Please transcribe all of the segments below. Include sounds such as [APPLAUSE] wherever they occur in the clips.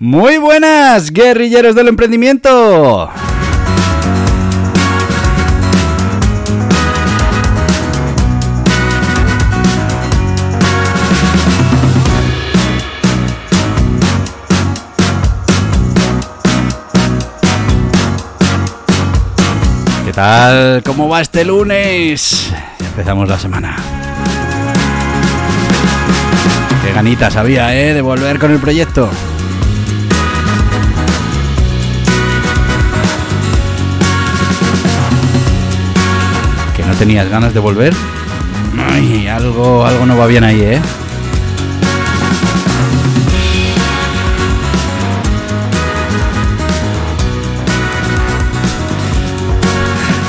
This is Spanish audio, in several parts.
Muy buenas, guerrilleros del emprendimiento. ¿Qué tal? ¿Cómo va este lunes? Empezamos la semana. Qué ganitas había, ¿eh? De volver con el proyecto. Tenías ganas de volver? Ay, algo, algo no va bien ahí, ¿eh?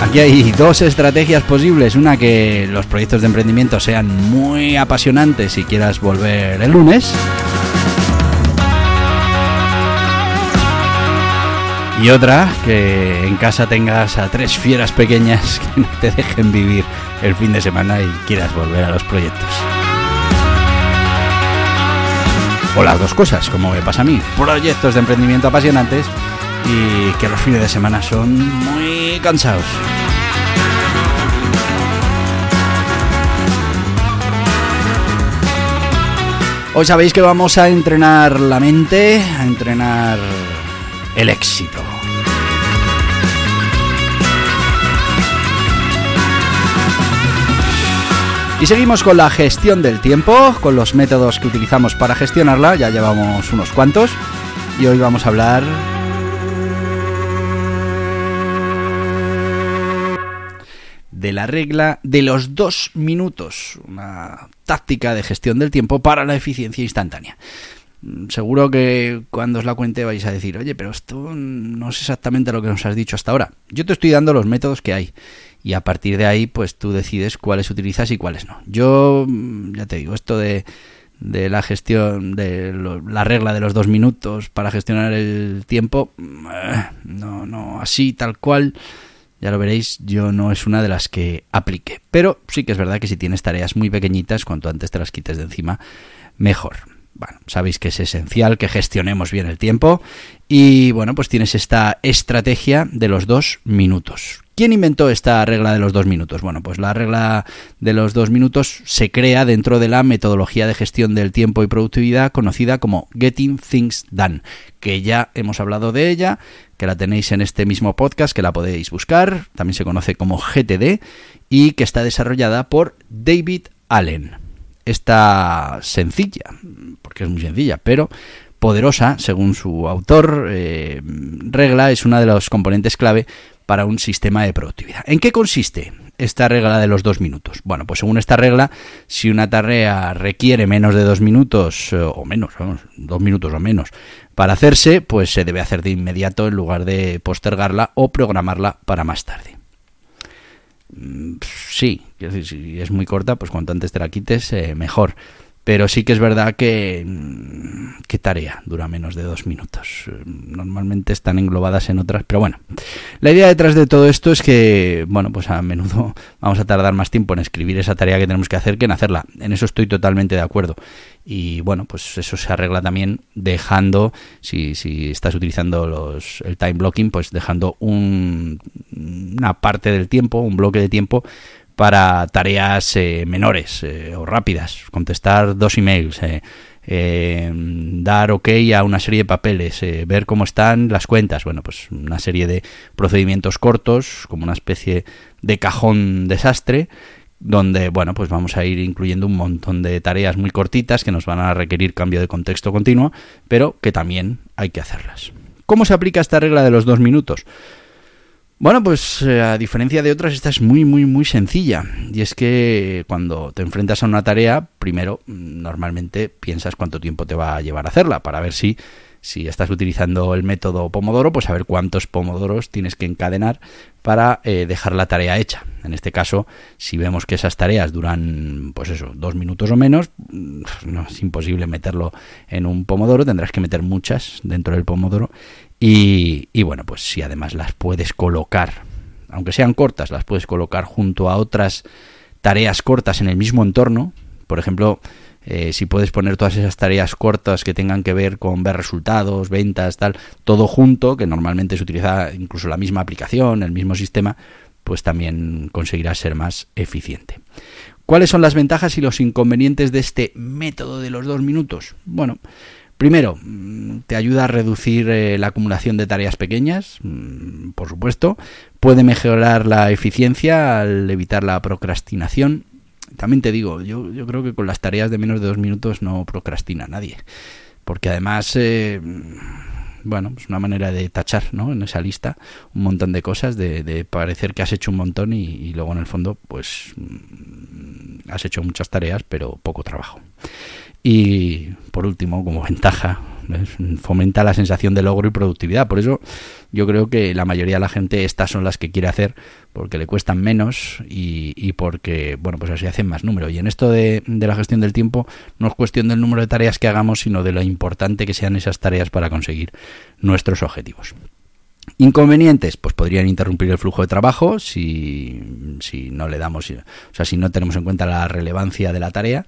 Aquí hay dos estrategias posibles. Una que los proyectos de emprendimiento sean muy apasionantes y quieras volver el lunes. Y otra, que en casa tengas a tres fieras pequeñas [LAUGHS] que no te dejen vivir el fin de semana y quieras volver a los proyectos. O las dos cosas, como me pasa a mí. Proyectos de emprendimiento apasionantes y que los fines de semana son muy cansados. Hoy sabéis que vamos a entrenar la mente, a entrenar el éxito. Y seguimos con la gestión del tiempo, con los métodos que utilizamos para gestionarla, ya llevamos unos cuantos, y hoy vamos a hablar de la regla de los dos minutos, una táctica de gestión del tiempo para la eficiencia instantánea. Seguro que cuando os la cuente vais a decir, oye, pero esto no es exactamente lo que nos has dicho hasta ahora. Yo te estoy dando los métodos que hay y a partir de ahí pues tú decides cuáles utilizas y cuáles no. Yo, ya te digo, esto de, de la gestión, de lo, la regla de los dos minutos para gestionar el tiempo, eh, no, no, así tal cual ya lo veréis, yo no es una de las que aplique. Pero sí que es verdad que si tienes tareas muy pequeñitas, cuanto antes te las quites de encima, mejor. Bueno, sabéis que es esencial que gestionemos bien el tiempo y bueno, pues tienes esta estrategia de los dos minutos. ¿Quién inventó esta regla de los dos minutos? Bueno, pues la regla de los dos minutos se crea dentro de la metodología de gestión del tiempo y productividad conocida como Getting Things Done, que ya hemos hablado de ella, que la tenéis en este mismo podcast, que la podéis buscar, también se conoce como GTD, y que está desarrollada por David Allen. Esta sencilla, porque es muy sencilla, pero poderosa, según su autor, eh, regla es una de los componentes clave para un sistema de productividad. ¿En qué consiste esta regla de los dos minutos? Bueno, pues según esta regla, si una tarea requiere menos de dos minutos, eh, o menos, vamos, dos minutos o menos, para hacerse, pues se debe hacer de inmediato en lugar de postergarla o programarla para más tarde. Mm, Sí, es muy corta, pues cuanto antes te la quites, eh, mejor. Pero sí que es verdad que... mm, ¿Qué tarea dura menos de dos minutos? Normalmente están englobadas en otras, pero bueno. La idea detrás de todo esto es que, bueno, pues a menudo [LAUGHS] vamos a tardar más tiempo en escribir esa tarea que tenemos que hacer que en hacerla. En eso estoy totalmente de acuerdo. Y bueno, pues eso se arregla también dejando, si, si estás utilizando los, el time blocking, pues dejando un, una parte del tiempo, un bloque de tiempo para tareas eh, menores eh, o rápidas, contestar dos emails, eh, eh, dar ok a una serie de papeles, ver cómo están las cuentas, bueno, pues una serie de procedimientos cortos, como una especie de cajón desastre, donde, bueno, pues vamos a ir incluyendo un montón de tareas muy cortitas que nos van a requerir cambio de contexto continuo, pero que también hay que hacerlas. ¿Cómo se aplica esta regla de los dos minutos? Bueno, pues eh, a diferencia de otras, esta es muy, muy, muy sencilla. Y es que cuando te enfrentas a una tarea, primero, mm, normalmente piensas cuánto tiempo te va a llevar a hacerla, para ver si, si estás utilizando el método Pomodoro, pues a ver cuántos pomodoros tienes que encadenar para eh, dejar la tarea hecha. En este caso, si vemos que esas tareas duran, pues eso, dos minutos o menos, mm, no es imposible meterlo en un pomodoro, tendrás que meter muchas dentro del pomodoro y, bueno, pues si además las puedes colocar, aunque sean cortas, las puedes colocar junto a otras tareas cortas en el mismo entorno, por ejemplo, eh, si puedes poner todas esas tareas cortas que tengan que ver con ver resultados, ventas, tal, todo junto, que normalmente se utiliza incluso la misma aplicación, el mismo sistema, pues también conseguirás ser más eficiente. ¿Cuáles son las ventajas y los inconvenientes de este método de los dos minutos? Bueno, Primero, mm, te ayuda a reducir eh, la acumulación de tareas pequeñas, mm, por supuesto. Puede mejorar la eficiencia al evitar la procrastinación. También te digo, yo, yo creo que con las tareas de menos de dos minutos no procrastina nadie. Porque además, eh, bueno, es una manera de tachar ¿no? en esa lista un montón de cosas, de, parecer que has hecho un montón y, y luego en el fondo, pues mm, has hecho muchas tareas, pero poco trabajo. Y por último, como ventaja, fomenta la sensación de logro y productividad. Por eso yo creo que la mayoría de la gente estas son las que quiere hacer porque le cuestan menos y, porque, bueno, pues así hacen más número. Y en esto de, de, la gestión del tiempo no es cuestión del número de tareas que hagamos, sino de lo importante que sean esas tareas para conseguir nuestros objetivos. Inconvenientes, pues podrían interrumpir el flujo de trabajo si, si no le damos, o sea, si no tenemos en cuenta la relevancia de la tarea.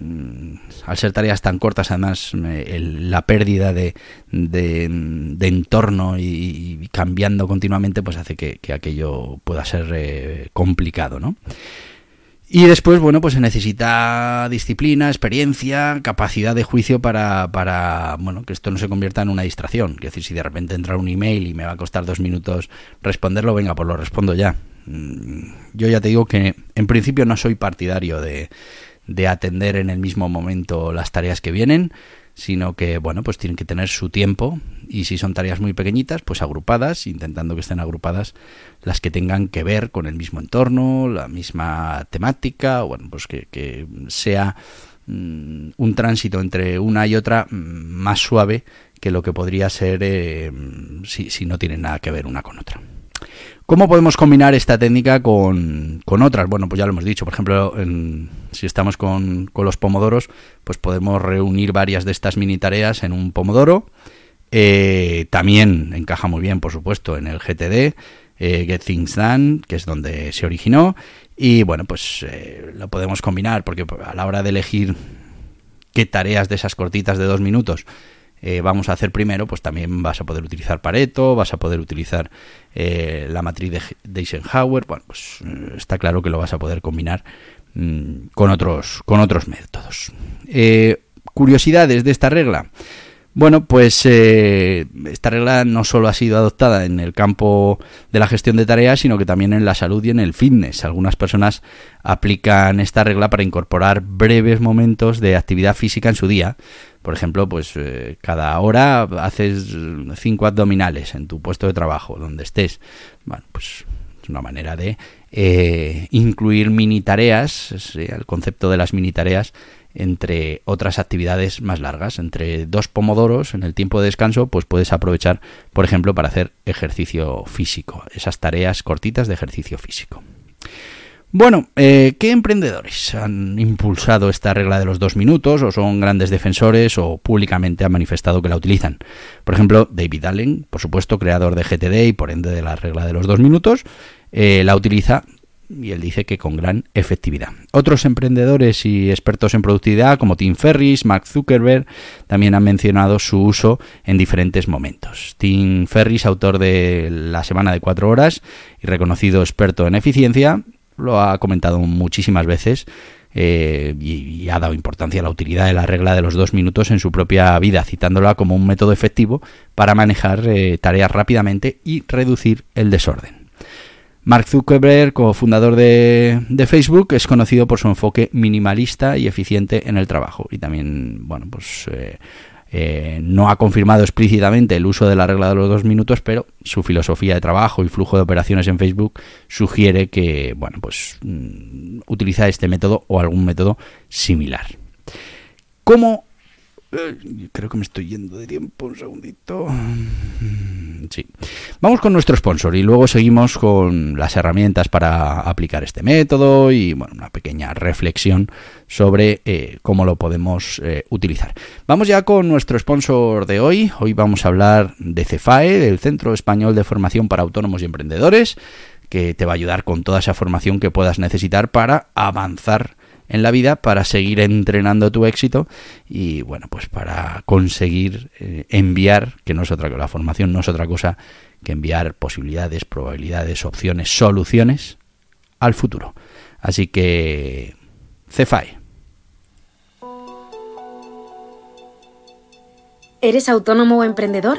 Mm, al ser tareas tan cortas, además, la pérdida de, de, entorno y, cambiando continuamente, pues hace que, aquello pueda ser eh, complicado, ¿no? Y después, bueno, pues se necesita disciplina, experiencia, capacidad de juicio para, para, bueno, que esto no se convierta en una distracción. Es decir, si de repente entra un email y me va a costar dos minutos responderlo, venga, pues lo respondo ya. Mm, yo ya te digo que en principio no soy partidario de, de atender en el mismo momento las tareas que vienen, sino que, bueno, pues tienen que tener su tiempo y si son tareas muy pequeñitas, pues agrupadas, intentando que estén agrupadas las que tengan que ver con el mismo entorno, la misma temática, bueno, pues que, sea mm, un tránsito entre una y otra mm, más suave que lo que podría ser eh, si, si no tienen nada que ver una con otra. ¿Cómo podemos combinar esta técnica con, otras? Bueno, pues ya lo hemos dicho, por ejemplo, si estamos con, los pomodoros, pues podemos reunir varias de estas mini tareas en un pomodoro. Eh, también encaja muy bien, por supuesto, en el GTD, eh, Get Things Done, que es donde se originó. Y bueno, pues eh, lo podemos combinar, porque a la hora de elegir qué tareas de esas cortitas de dos minutos eh, vamos a hacer primero, pues también vas a poder utilizar Pareto, vas a poder utilizar eh, la matriz de, Eisenhower, bueno, pues eh, está claro que lo vas a poder combinar mm, con, otros, con otros métodos. curiosidades de esta regla. Bueno, pues esta regla no solo ha sido adoptada en el campo de la gestión de tareas, sino que también en la salud y en el fitness. Algunas personas aplican esta regla para incorporar breves momentos de actividad física en su día, por ejemplo, pues eh, cada hora haces cinco abdominales en tu puesto de trabajo, donde estés. Bueno, pues es una manera de eh, incluir mini tareas, el concepto de las mini tareas entre otras actividades más largas, entre dos pomodoros en el tiempo de descanso, pues puedes aprovechar, por ejemplo, para hacer ejercicio físico, esas tareas cortitas de ejercicio físico. Bueno, eh, ¿qué emprendedores han impulsado esta regla de los dos minutos o son grandes defensores o públicamente han manifestado que la utilizan? Por ejemplo, David Allen, por supuesto, creador de GTD y por ende de la regla de los dos minutos, eh, la utiliza y él dice que con gran efectividad. Otros emprendedores y expertos en productividad como Tim Ferris, Mark Zuckerberg, también han mencionado su uso en diferentes momentos. Tim Ferris, autor de La Semana de Cuatro Horas y reconocido experto en eficiencia, lo ha comentado muchísimas veces eh, y, ha dado importancia a la utilidad de la regla de los dos minutos en su propia vida, citándola como un método efectivo para manejar eh, tareas rápidamente y reducir el desorden. Mark Zuckerberg, como fundador de, Facebook, es conocido por su enfoque minimalista y eficiente en el trabajo y también, bueno, pues eh, Eh, no ha confirmado explícitamente el uso de la regla de los dos minutos, pero su filosofía de trabajo y flujo de operaciones en Facebook sugiere que, bueno, pues mm, utiliza este método o algún método similar. ¿Cómo creo que me estoy yendo de tiempo, un segundito. Mm, sí. Vamos con nuestro sponsor y luego seguimos con las herramientas para aplicar este método y bueno, una pequeña reflexión sobre eh, cómo lo podemos eh, utilizar. Vamos ya con nuestro sponsor de hoy. Hoy vamos a hablar de CEFAE, del Centro Español de Formación para Autónomos y Emprendedores, que te va a ayudar con toda esa formación que puedas necesitar para avanzar en la vida para seguir entrenando tu éxito y bueno, pues para conseguir eh, enviar, que no es otra cosa, la formación no es otra cosa que enviar posibilidades, probabilidades, opciones, soluciones al futuro. Así que CEFAE. ¿Eres autónomo o emprendedor?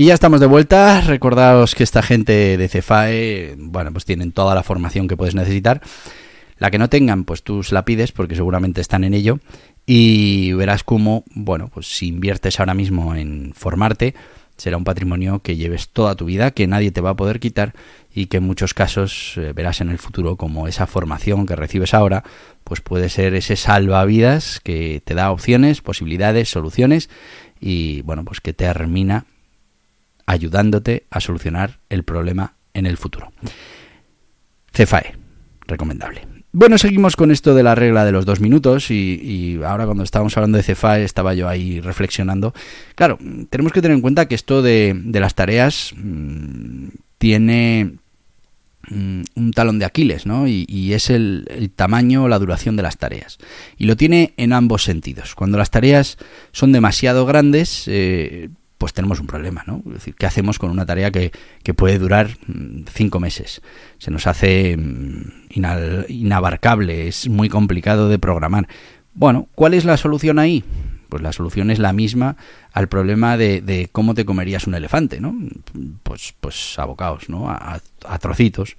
Y ya estamos de vuelta. Recordaos que esta gente de Cefae, bueno, pues tienen toda la formación que puedes necesitar. La que no tengan, pues tú la pides porque seguramente están en ello. Y verás cómo, bueno, pues si inviertes ahora mismo en formarte, será un patrimonio que lleves toda tu vida, que nadie te va a poder quitar y que en muchos casos eh, verás en el futuro como esa formación que recibes ahora, pues puede ser ese salvavidas que te da opciones, posibilidades, soluciones y bueno, pues que termina ayudándote a solucionar el problema en el futuro. CFAE, recomendable. Bueno, seguimos con esto de la regla de los dos minutos y, ahora cuando estábamos hablando de CFAE estaba yo ahí reflexionando. Claro, tenemos que tener en cuenta que esto de, las tareas mm, tiene mm, un talón de Aquiles, ¿no? Y, es el, tamaño o la duración de las tareas. Y lo tiene en ambos sentidos. Cuando las tareas son demasiado grandes, eh, pues tenemos un problema, ¿no? Es decir, ¿qué hacemos con una tarea que, puede durar mm, cinco meses? Se nos hace mm, inabarcable, es muy complicado de programar. Bueno, ¿cuál es la solución ahí? Pues la solución es la misma al problema de, cómo te comerías un elefante, ¿no? Pues, pues abocados, ¿no? a trocitos.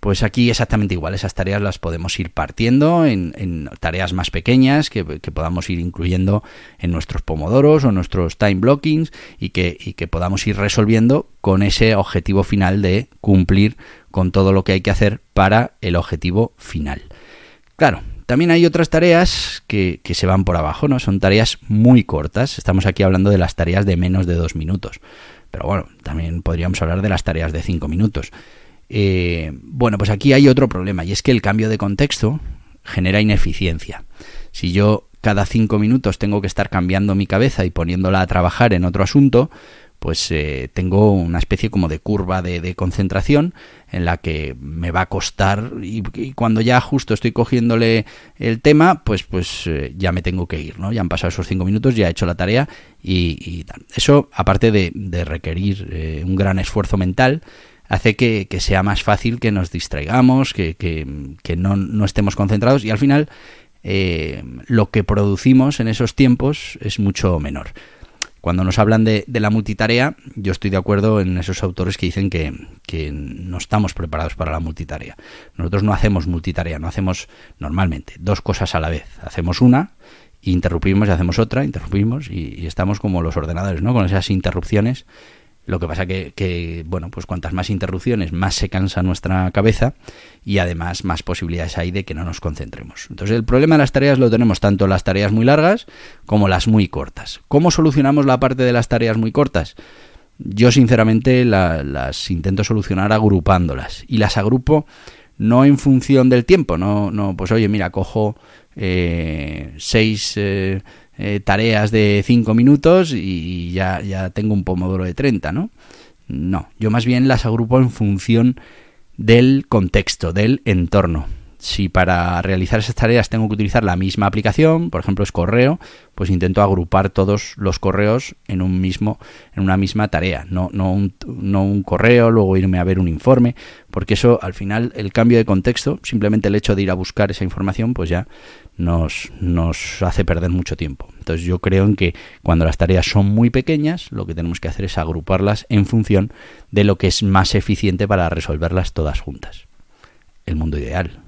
Pues aquí exactamente igual, esas tareas las podemos ir partiendo en, tareas más pequeñas que, podamos ir incluyendo en nuestros pomodoros o nuestros time blockings y que, y que podamos ir resolviendo con ese objetivo final de cumplir con todo lo que hay que hacer para el objetivo final. Claro, también hay otras tareas que, que, se van por abajo, ¿no? Son tareas muy cortas. Estamos aquí hablando de las tareas de menos de dos minutos. Pero bueno, también podríamos hablar de las tareas de cinco minutos. Eh, bueno, pues aquí hay otro problema y es que el cambio de contexto genera ineficiencia. Si yo cada cinco minutos tengo que estar cambiando mi cabeza y poniéndola a trabajar en otro asunto, pues eh, tengo una especie como de curva de, concentración en la que me va a costar y, cuando ya justo estoy cogiéndole el tema, pues pues eh, ya me tengo que ir, ¿no? Ya han pasado esos cinco minutos, ya he hecho la tarea y, eso, aparte de, requerir un gran esfuerzo mental, hace que, sea más fácil que nos distraigamos, que, que, no, no, estemos concentrados y al final eh, lo que producimos en esos tiempos es mucho menor. Cuando nos hablan de, de, la multitarea, yo estoy de acuerdo en esos autores que dicen que, que, no estamos preparados para la multitarea. Nosotros no hacemos multitarea, no hacemos normalmente dos cosas a la vez. Hacemos una, interrumpimos y hacemos otra, interrumpimos y, y estamos como los ordenadores, ¿no? Con esas interrupciones lo que pasa que, que, bueno, pues cuantas más interrupciones, más se cansa nuestra cabeza y además más posibilidades hay de que no nos concentremos. Entonces el problema de las tareas lo tenemos tanto las tareas muy largas como las muy cortas. ¿Cómo solucionamos la parte de las tareas muy cortas? Yo sinceramente las intento solucionar agrupándolas y las agrupo no en función del tiempo, no, no pues oye, mira, cojo eh, seis... Eh, eh, tareas de 5 minutos y ya, ya tengo un pomodoro de 30, ¿no? No, yo más bien las agrupo en función del contexto, del entorno. Si para realizar esas tareas tengo que utilizar la misma aplicación, por ejemplo es correo, pues intento agrupar todos los correos en un mismo, en una misma tarea, no, no, un, no un correo, luego irme a ver un informe, porque eso al final el cambio de contexto, simplemente el hecho de ir a buscar esa información, pues ya nos, nos hace perder mucho tiempo. Entonces yo creo en que cuando las tareas son muy pequeñas, lo que tenemos que hacer es agruparlas en función de lo que es más eficiente para resolverlas todas juntas. El mundo ideal,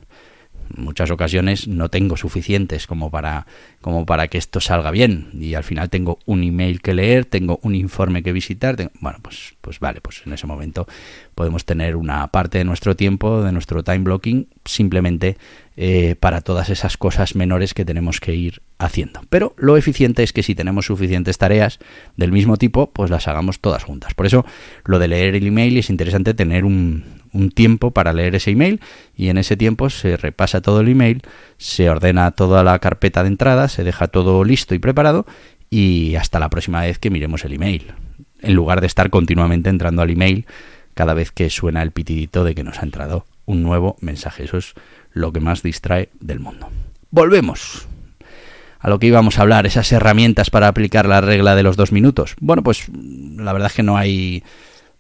muchas ocasiones no tengo suficientes como para, como para que esto salga bien. Y al final tengo un email que leer, tengo un informe que visitar. bueno, pues, pues vale, pues en ese momento podemos tener una parte de nuestro tiempo, de nuestro time blocking, simplemente eh, para todas esas cosas menores que tenemos que ir haciendo. Pero lo eficiente es que si tenemos suficientes tareas del mismo tipo, pues las hagamos todas juntas. Por eso lo de leer el email es interesante tener un, un tiempo para leer ese email y en ese tiempo se repasa todo el email, se ordena toda la carpeta de entrada, se deja todo listo y preparado y hasta la próxima vez que miremos el email, en lugar de estar continuamente entrando al email cada vez que suena el pitidito de que nos ha entrado un nuevo mensaje. Eso es lo que más distrae del mundo. Volvemos a lo que íbamos a hablar, esas herramientas para aplicar la regla de los dos minutos. Bueno, pues la verdad es que no hay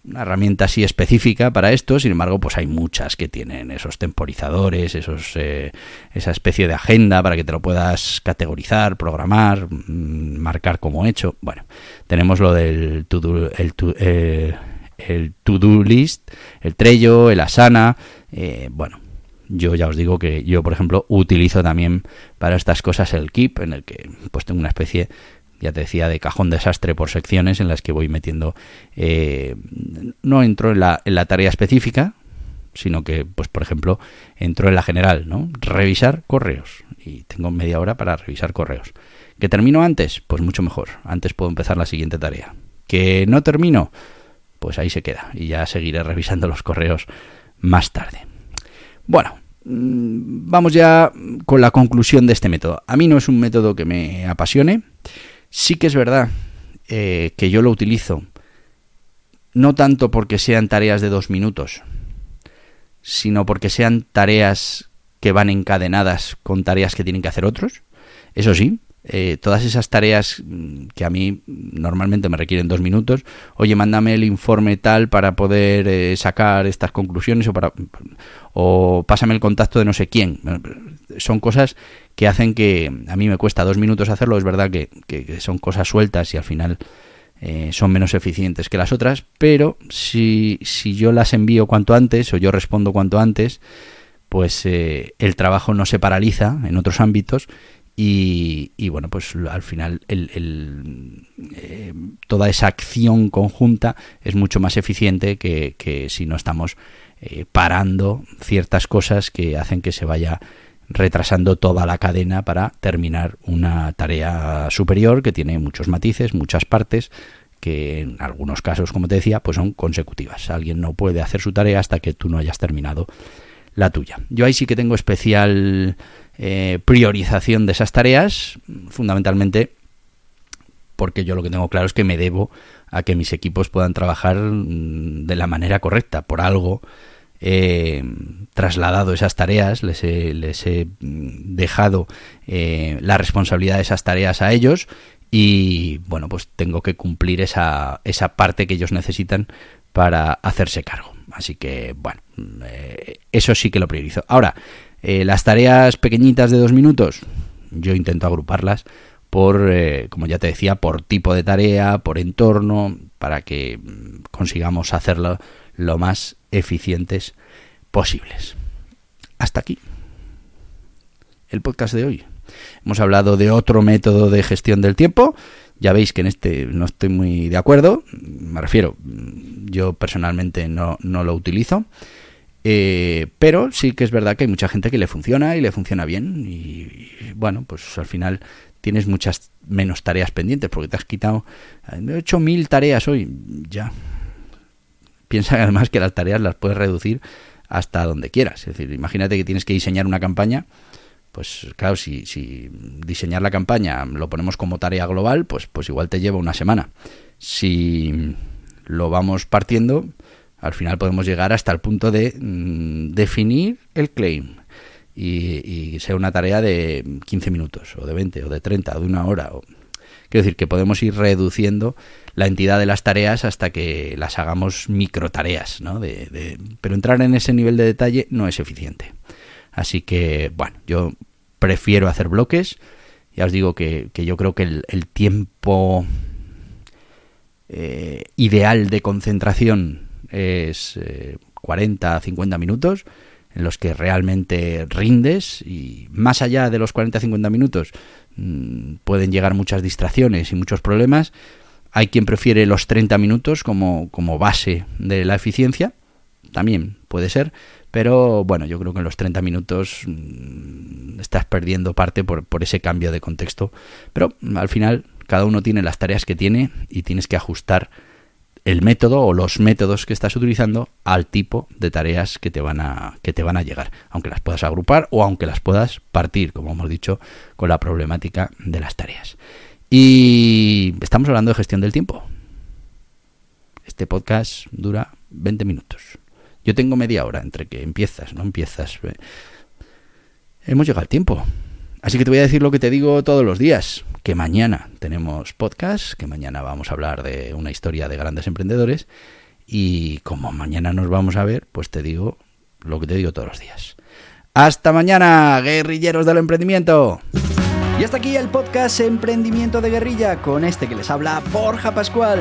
una herramienta así específica para esto, sin embargo, pues hay muchas que tienen esos temporizadores, esos, eh, esa especie de agenda para que te lo puedas categorizar, programar, mm, marcar como hecho. Bueno, tenemos lo del to-do, el, to, eh, el to-do list, el Trello, el Asana, eh, bueno, yo ya os digo que yo, por ejemplo, utilizo también para estas cosas el Keep, en el que pues tengo una especie ya te decía, de cajón desastre por secciones en las que voy metiendo, eh, no entro en la, en la tarea específica, sino que, pues por ejemplo, entro en la general, ¿no? Revisar correos. Y tengo media hora para revisar correos. ¿Que termino antes? Pues mucho mejor. Antes puedo empezar la siguiente tarea. ¿Que no termino? Pues ahí se queda. Y ya seguiré revisando los correos más tarde. Bueno, mm, vamos ya con la conclusión de este método. A mí no es un método que me apasione. Sí que es verdad eh, que yo lo utilizo, no tanto porque sean tareas de dos minutos, sino porque sean tareas que van encadenadas con tareas que tienen que hacer otros. Eso sí, eh, todas esas tareas mm, que a mí normalmente me requieren dos minutos, oye, mándame el informe tal para poder eh, sacar estas conclusiones o, para, o pásame el contacto de no sé quién. Son cosas que hacen que a mí me cuesta dos minutos hacerlo, es verdad que, son cosas sueltas y al final eh, son menos eficientes que las otras, pero si, si yo las envío cuanto antes o yo respondo cuanto antes, pues el trabajo no se paraliza en otros ámbitos y, bueno, pues al final el, eh, toda esa acción conjunta es mucho más eficiente que, si no estamos eh, parando ciertas cosas que hacen que se vaya retrasando toda la cadena para terminar una tarea superior que tiene muchos matices, muchas partes que en algunos casos, como te decía, pues son consecutivas. Alguien no puede hacer su tarea hasta que tú no hayas terminado la tuya. Yo ahí sí que tengo especial eh, priorización de esas tareas, fundamentalmente porque yo lo que tengo claro es que me debo a que mis equipos puedan trabajar mm, de la manera correcta. Por algo he trasladado esas tareas, les he, mm, dejado eh, la responsabilidad de esas tareas a ellos y bueno, pues tengo que cumplir esa, esa parte que ellos necesitan para hacerse cargo. Así que bueno, eh, eso sí que lo priorizo. Ahora, eh, las tareas pequeñitas de dos minutos, yo intento agruparlas por, eh, como ya te decía, por tipo de tarea, por entorno, para que mm, consigamos hacerlo lo más eficientes posibles. Hasta aquí el podcast de hoy. Hemos hablado de otro método de gestión del tiempo. Ya veis que en este no estoy muy de acuerdo. Me refiero, yo personalmente no, no lo utilizo. Eh, pero sí que es verdad que hay mucha gente que le funciona y le funciona bien. Y, bueno, pues al final tienes muchas menos tareas pendientes porque te has quitado. He hecho mil tareas hoy. Ya. Piensa además que las tareas las puedes reducir hasta donde quieras. Es decir, imagínate que tienes que diseñar una campaña. Pues claro, si, si diseñar la campaña lo ponemos como tarea global, pues, pues igual te lleva una semana. Si lo vamos partiendo, al final podemos llegar hasta el punto de mm, definir el claim, y, sea una tarea de 15 minutos, o de 20, o de 30, o de una hora. O... Quiero decir que podemos ir reduciendo la entidad de las tareas hasta que las hagamos micro tareas, ¿no? De, Pero entrar en ese nivel de detalle no es eficiente. Así que, bueno, yo prefiero hacer bloques. Ya os digo que, yo creo que el, tiempo eh, ideal de concentración es 40 a 50 minutos en los que realmente rindes y más allá de los 40-50 minutos mm, pueden llegar muchas distracciones y muchos problemas. Hay quien prefiere los 30 minutos como, como base de la eficiencia, también puede ser, pero bueno, yo creo que en los 30 minutos mm, estás perdiendo parte por, por ese cambio de contexto, pero al final cada uno tiene las tareas que tiene y tienes que ajustar el método o los métodos que estás utilizando al tipo de tareas que te van a que te van a llegar, aunque las puedas agrupar o aunque las puedas partir, como hemos dicho, con la problemática de las tareas. Y estamos hablando de gestión del tiempo. Este podcast dura 20 minutos. Yo tengo media hora entre que empiezas, no empiezas. Hemos llegado al tiempo. Así que te voy a decir lo que te digo todos los días, que mañana tenemos podcast, que mañana vamos a hablar de una historia de grandes emprendedores y como mañana nos vamos a ver, pues te digo lo que te digo todos los días. Hasta mañana, guerrilleros del emprendimiento. Y hasta aquí el podcast Emprendimiento de Guerrilla con este que les habla Borja Pascual.